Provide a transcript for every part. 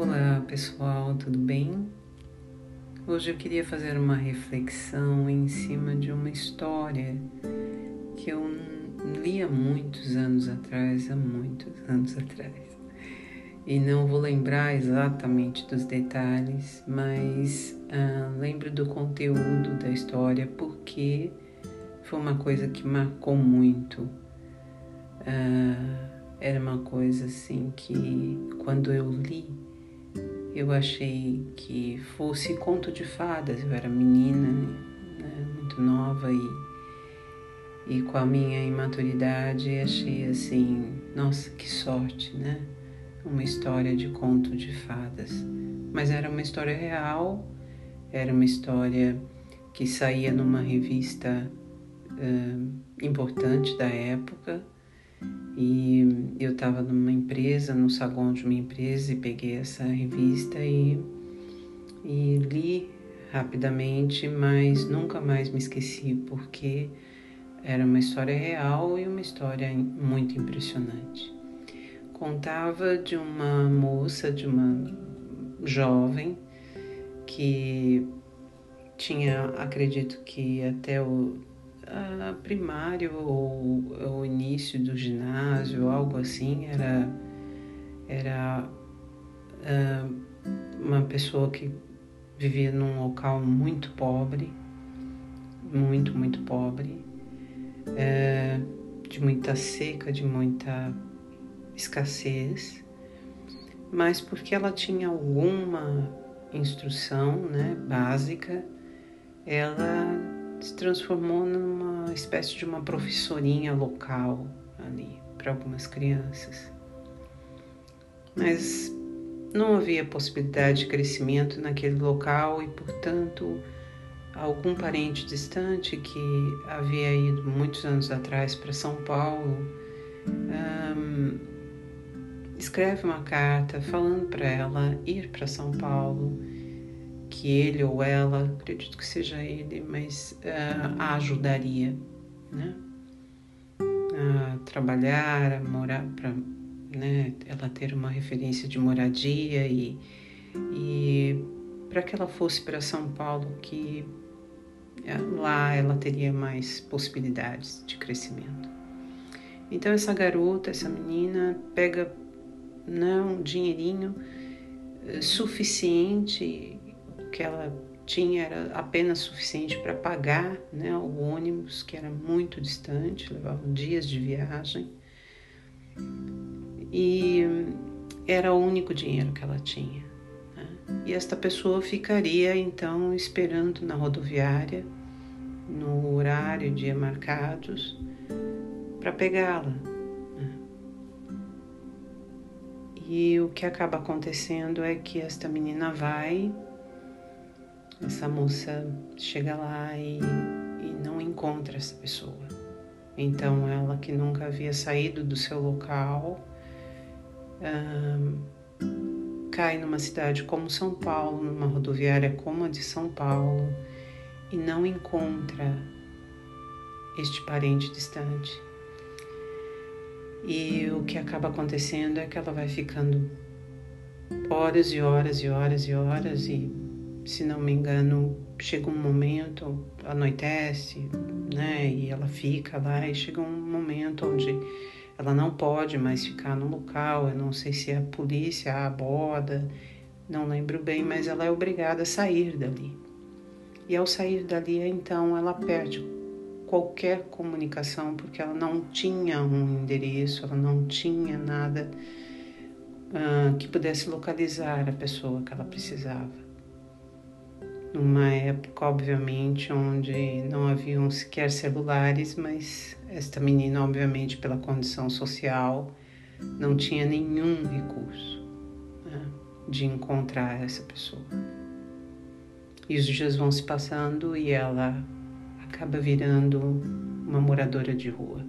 Olá pessoal, tudo bem? Hoje eu queria fazer uma reflexão em cima de uma história que eu li há muitos anos atrás, há muitos anos atrás. E não vou lembrar exatamente dos detalhes, mas ah, lembro do conteúdo da história porque foi uma coisa que marcou muito. Ah, era uma coisa assim que quando eu li eu achei que fosse conto de fadas. Eu era menina, né, muito nova e, e com a minha imaturidade achei assim, nossa, que sorte, né? Uma história de conto de fadas. Mas era uma história real, era uma história que saía numa revista uh, importante da época e eu estava numa empresa, no saguão de uma empresa, e peguei essa revista e, e li rapidamente, mas nunca mais me esqueci, porque era uma história real e uma história muito impressionante. Contava de uma moça, de uma jovem, que tinha, acredito que até o uh, primário ou o início do ginásio, algo assim, era, era uh, uma pessoa que vivia num local muito pobre, muito, muito pobre, uh, de muita seca, de muita escassez, mas porque ela tinha alguma instrução né, básica, ela se transformou numa espécie de uma professorinha local ali para algumas crianças. Mas não havia possibilidade de crescimento naquele local e, portanto, algum parente distante que havia ido muitos anos atrás para São Paulo um, escreve uma carta falando para ela ir para São Paulo que ele ou ela, acredito que seja ele, mas uh, a ajudaria, né? A trabalhar, a morar, para né, ela ter uma referência de moradia e, e para que ela fosse para São Paulo, que eh, lá ela teria mais possibilidades de crescimento. Então essa garota, essa menina pega né, um dinheirinho eh, suficiente que ela tinha era apenas suficiente para pagar né, o ônibus, que era muito distante, levava dias de viagem. E era o único dinheiro que ela tinha. Né? E esta pessoa ficaria então esperando na rodoviária, no horário, dia marcados, para pegá-la. Né? E o que acaba acontecendo é que esta menina vai essa moça chega lá e, e não encontra essa pessoa. Então, ela que nunca havia saído do seu local, cai numa cidade como São Paulo, numa rodoviária como a de São Paulo, e não encontra este parente distante. E o que acaba acontecendo é que ela vai ficando horas e horas e horas e horas e se não me engano, chega um momento, anoitece, né? E ela fica lá e chega um momento onde ela não pode mais ficar no local. Eu não sei se é a polícia a aborda, não lembro bem, mas ela é obrigada a sair dali. E ao sair dali, então, ela perde qualquer comunicação porque ela não tinha um endereço, ela não tinha nada uh, que pudesse localizar a pessoa que ela precisava numa época, obviamente, onde não haviam sequer celulares, mas esta menina, obviamente, pela condição social, não tinha nenhum recurso né, de encontrar essa pessoa. E os dias vão se passando e ela acaba virando uma moradora de rua.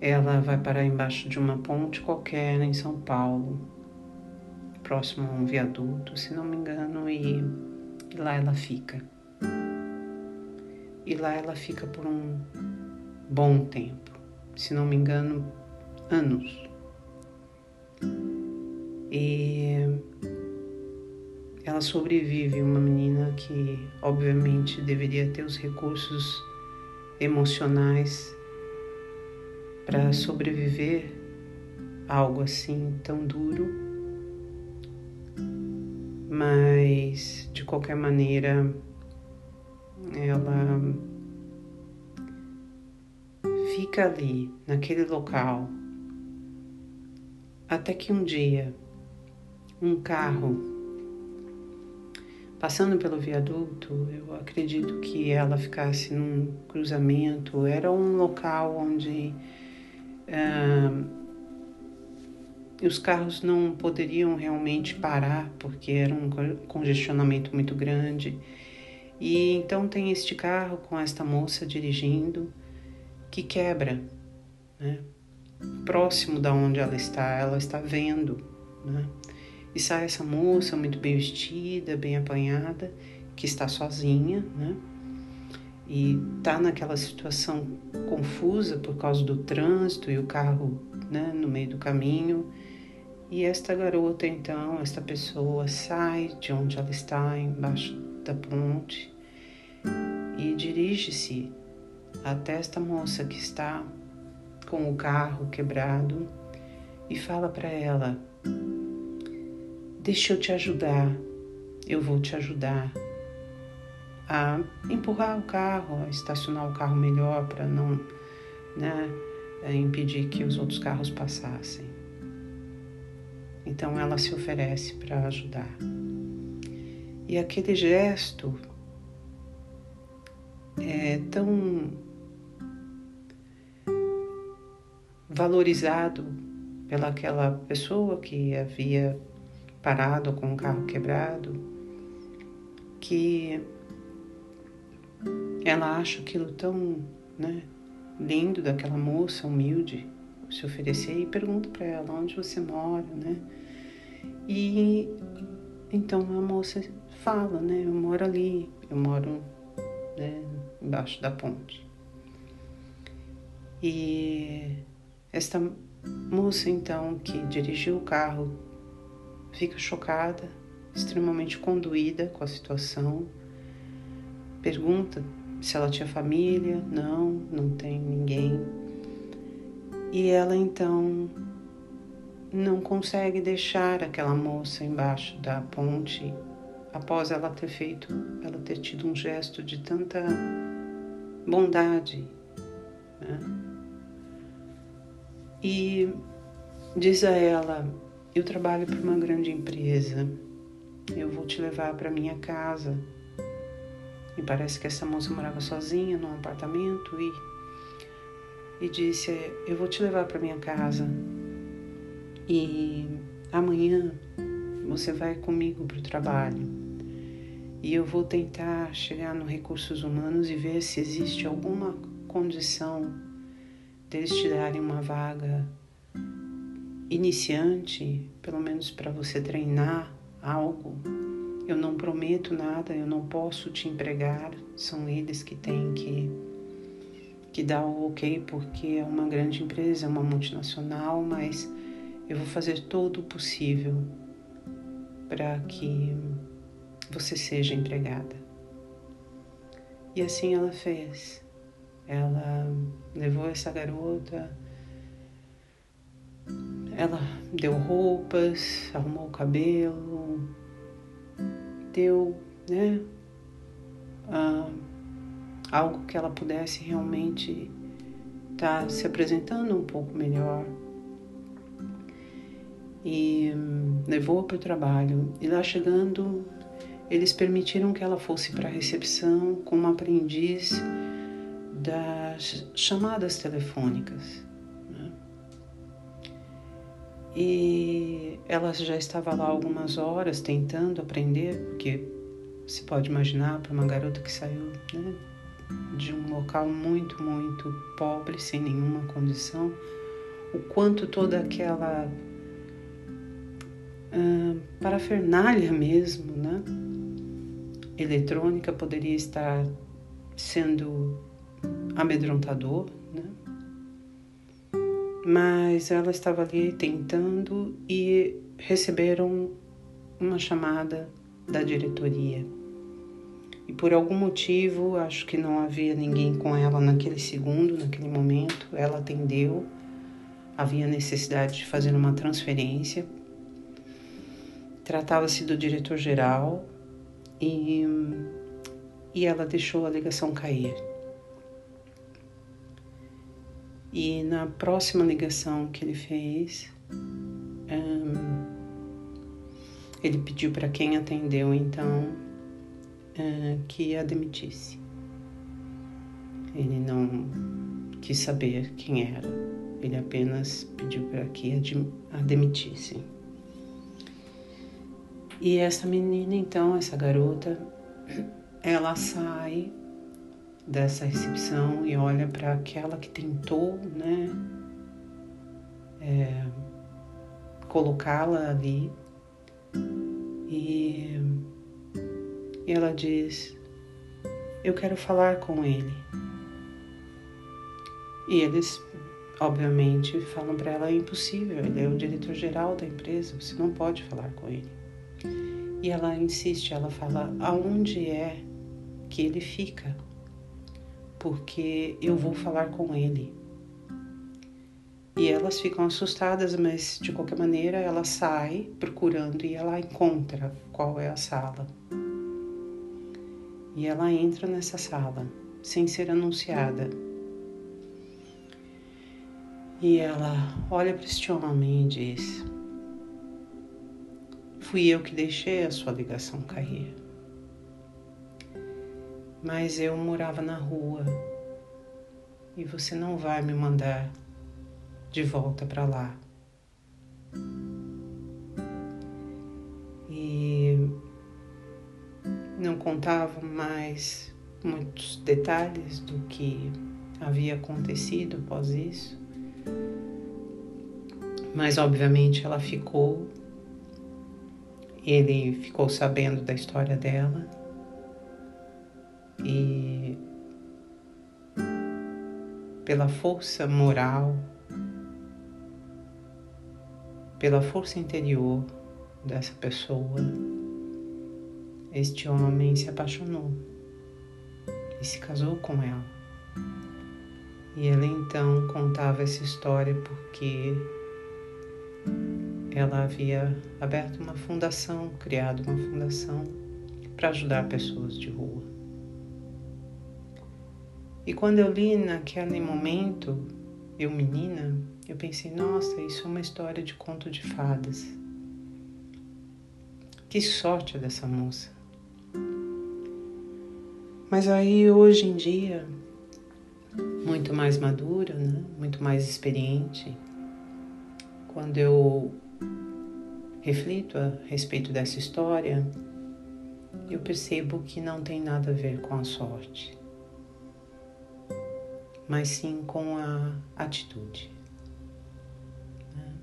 Ela vai parar embaixo de uma ponte qualquer em São Paulo, próximo a um viaduto, se não me engano, e, e lá ela fica. E lá ela fica por um bom tempo, se não me engano, anos. E ela sobrevive, uma menina que obviamente deveria ter os recursos emocionais para sobreviver a algo assim tão duro, mas de qualquer maneira ela fica ali, naquele local, até que um dia um carro Passando pelo viaduto, eu acredito que ela ficasse num cruzamento. Era um local onde uh, os carros não poderiam realmente parar porque era um congestionamento muito grande. E então tem este carro com esta moça dirigindo que quebra, né? próximo da onde ela está, ela está vendo, né? E sai essa moça muito bem vestida, bem apanhada, que está sozinha, né? E tá naquela situação confusa por causa do trânsito e o carro, né, no meio do caminho. E esta garota, então, esta pessoa sai de onde ela está, embaixo da ponte, e dirige-se até esta moça que está com o carro quebrado e fala para ela: Deixa eu te ajudar, eu vou te ajudar a empurrar o carro, a estacionar o carro melhor para não né, impedir que os outros carros passassem. Então ela se oferece para ajudar. E aquele gesto é tão valorizado pelaquela pessoa que havia parado com o carro quebrado, que ela acha aquilo tão né, lindo daquela moça humilde se oferecer e pergunta para ela onde você mora, né? E então a moça fala, né? Eu moro ali, eu moro né, embaixo da ponte. E esta moça então que dirigiu o carro fica chocada, extremamente conduída com a situação, pergunta se ela tinha família, não, não tem ninguém. E ela então não consegue deixar aquela moça embaixo da ponte após ela ter feito, ela ter tido um gesto de tanta bondade. Né? E diz a ela: eu trabalho para uma grande empresa. Eu vou te levar para minha casa. E parece que essa moça morava sozinha num apartamento e, e disse: Eu vou te levar para minha casa. E amanhã você vai comigo para o trabalho. E eu vou tentar chegar no recursos humanos e ver se existe alguma condição deles te darem uma vaga iniciante, pelo menos para você treinar algo, eu não prometo nada, eu não posso te empregar, são eles que têm que, que dar o ok, porque é uma grande empresa, é uma multinacional, mas eu vou fazer todo o possível para que você seja empregada. E assim ela fez. Ela levou essa garota ela deu roupas, arrumou o cabelo, deu, né, uh, algo que ela pudesse realmente estar tá se apresentando um pouco melhor. E um, levou para o trabalho. E lá chegando, eles permitiram que ela fosse para a recepção como aprendiz das chamadas telefônicas. E ela já estava lá algumas horas tentando aprender, porque se pode imaginar para uma garota que saiu né, de um local muito, muito pobre, sem nenhuma condição, o quanto toda aquela uh, parafernália mesmo, né, eletrônica poderia estar sendo amedrontador, né? mas ela estava ali tentando e receberam uma chamada da diretoria. E por algum motivo, acho que não havia ninguém com ela naquele segundo, naquele momento, ela atendeu. Havia necessidade de fazer uma transferência. Tratava-se do diretor-geral e, e ela deixou a ligação cair. E na próxima ligação que ele fez, um, ele pediu para quem atendeu então uh, que a demitisse. Ele não quis saber quem era, ele apenas pediu para que a demitisse. E essa menina, então, essa garota, ela sai dessa recepção e olha para aquela que tentou, né, é, colocá-la ali e, e ela diz: Eu quero falar com ele. E eles, obviamente, falam para ela: É impossível, ele é o diretor geral da empresa, você não pode falar com ele. E ela insiste, ela fala: Aonde é que ele fica? porque eu vou falar com ele. E elas ficam assustadas, mas de qualquer maneira ela sai procurando e ela encontra qual é a sala. E ela entra nessa sala sem ser anunciada. E ela olha para este homem e diz: Fui eu que deixei a sua ligação cair mas eu morava na rua e você não vai me mandar de volta para lá. E não contava mais muitos detalhes do que havia acontecido após isso. Mas obviamente ela ficou, ele ficou sabendo da história dela e pela força moral, pela força interior dessa pessoa, este homem se apaixonou e se casou com ela. E ela então contava essa história porque ela havia aberto uma fundação, criado uma fundação para ajudar pessoas de rua. E quando eu li naquele momento, eu menina, eu pensei, nossa, isso é uma história de conto de fadas. Que sorte dessa moça. Mas aí hoje em dia, muito mais madura, né? muito mais experiente, quando eu reflito a respeito dessa história, eu percebo que não tem nada a ver com a sorte mas sim com a atitude. Né?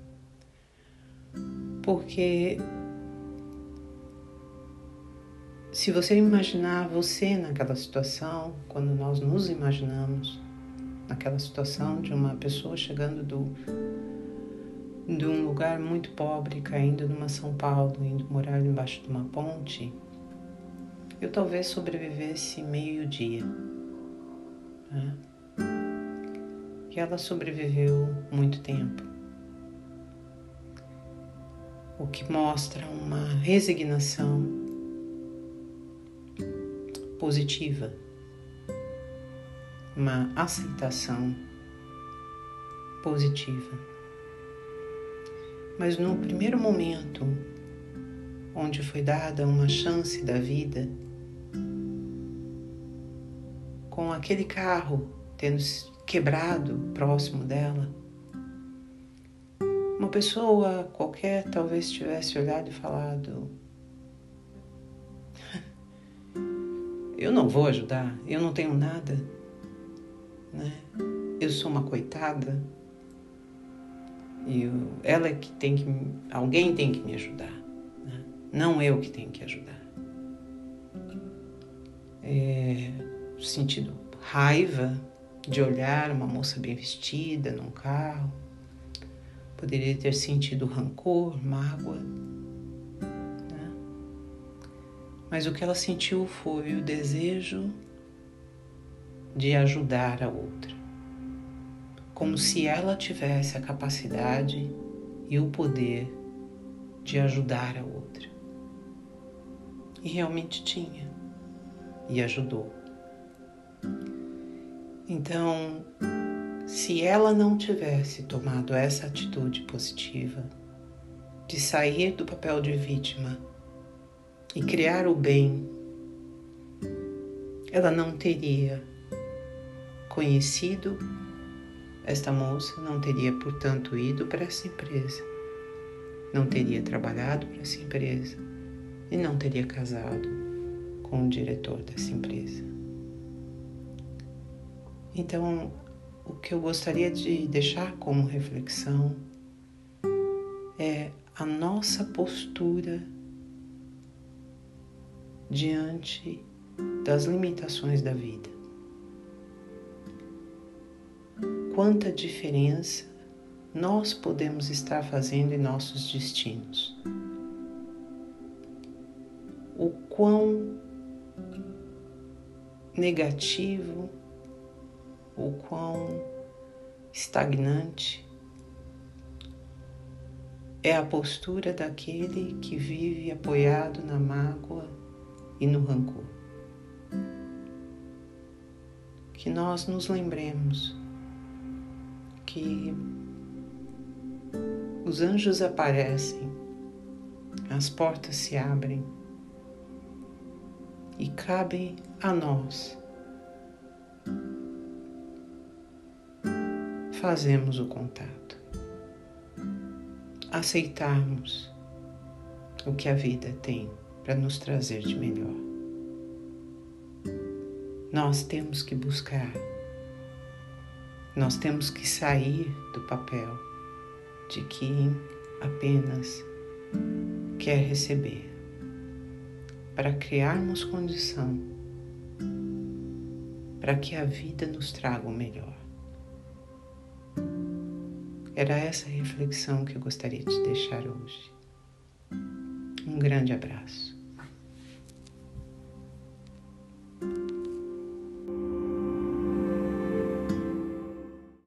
Porque se você imaginar você naquela situação, quando nós nos imaginamos naquela situação de uma pessoa chegando do, de um lugar muito pobre, caindo numa São Paulo, indo morar embaixo de uma ponte, eu talvez sobrevivesse meio-dia. Né? que ela sobreviveu muito tempo. O que mostra uma resignação positiva, uma aceitação positiva. Mas no primeiro momento, onde foi dada uma chance da vida, com aquele carro tendo quebrado próximo dela. Uma pessoa qualquer talvez tivesse olhado e falado: Eu não vou ajudar, eu não tenho nada, né? Eu sou uma coitada. E ela é que tem que. Alguém tem que me ajudar, né? não eu que tenho que ajudar. É, sentido raiva de olhar uma moça bem vestida num carro, poderia ter sentido rancor, mágoa. Mas o que ela sentiu foi o desejo de ajudar a outra, como se ela tivesse a capacidade e o poder de ajudar a outra. E realmente tinha, e ajudou. Então, se ela não tivesse tomado essa atitude positiva de sair do papel de vítima e criar o bem, ela não teria conhecido esta moça, não teria, portanto, ido para essa empresa, não teria trabalhado para essa empresa e não teria casado com o diretor dessa empresa. Então, o que eu gostaria de deixar como reflexão é a nossa postura diante das limitações da vida. Quanta diferença nós podemos estar fazendo em nossos destinos. O quão negativo o quão estagnante é a postura daquele que vive apoiado na mágoa e no rancor. Que nós nos lembremos que os anjos aparecem, as portas se abrem e cabem a nós fazemos o contato. Aceitarmos o que a vida tem para nos trazer de melhor. Nós temos que buscar, nós temos que sair do papel de quem apenas quer receber, para criarmos condição para que a vida nos traga o melhor. Era essa reflexão que eu gostaria de deixar hoje. Um grande abraço.